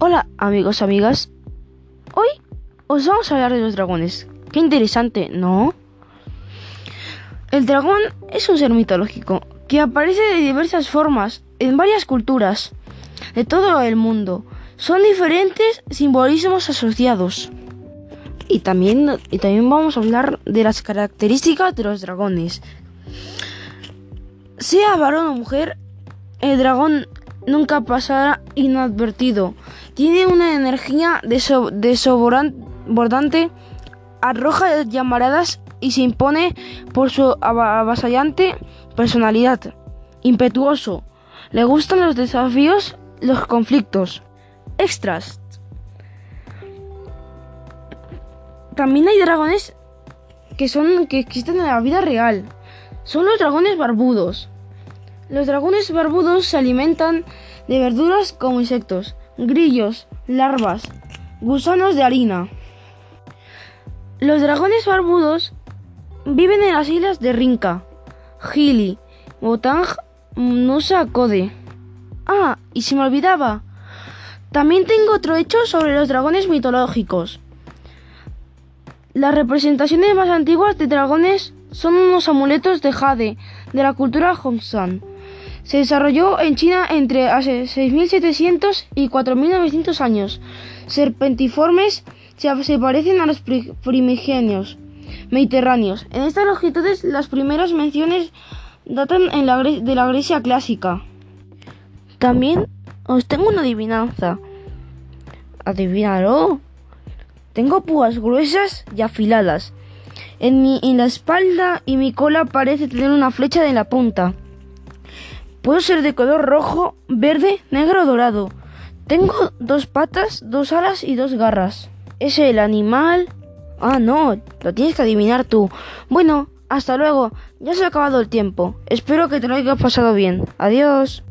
Hola amigos, amigas. Hoy os vamos a hablar de los dragones. Qué interesante, ¿no? El dragón es un ser mitológico que aparece de diversas formas en varias culturas de todo el mundo. Son diferentes simbolismos asociados. Y también, y también vamos a hablar de las características de los dragones. Sea varón o mujer, el dragón nunca pasará inadvertido. Tiene una energía desbordante, arroja llamaradas y se impone por su avasallante personalidad. Impetuoso. Le gustan los desafíos, los conflictos. Extras. También hay dragones que son que existen en la vida real. Son los dragones barbudos. Los dragones barbudos se alimentan de verduras como insectos, grillos, larvas, gusanos de harina. Los dragones barbudos viven en las islas de Rinca, Gili, Botang, Nusa Code. Ah, y se me olvidaba. También tengo otro hecho sobre los dragones mitológicos. Las representaciones más antiguas de dragones son unos amuletos de jade de la cultura Hongshan. Se desarrolló en China entre hace 6.700 y 4.900 años. Serpentiformes se, parecen a los primigenios mediterráneos. En estas longitudes las primeras menciones datan de la Grecia clásica. También os tengo una adivinanza. Adivinarlo. Tengo púas gruesas y afiladas. En, mi, en la espalda y mi cola parece tener una flecha en la punta. Puedo ser de color rojo, verde, negro o dorado. Tengo dos patas, dos alas y dos garras. ¿Es el animal? Ah, no, lo tienes que adivinar tú. Bueno, hasta luego. Ya se ha acabado el tiempo. Espero que te lo hayas pasado bien. Adiós.